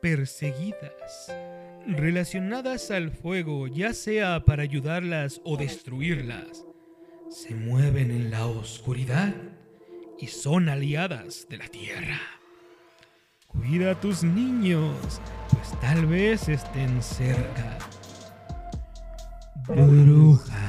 perseguidas, relacionadas al fuego, ya sea para ayudarlas o destruirlas, se mueven en la oscuridad y son aliadas de la tierra. Cuida a tus niños, pues tal vez estén cerca. Bruja.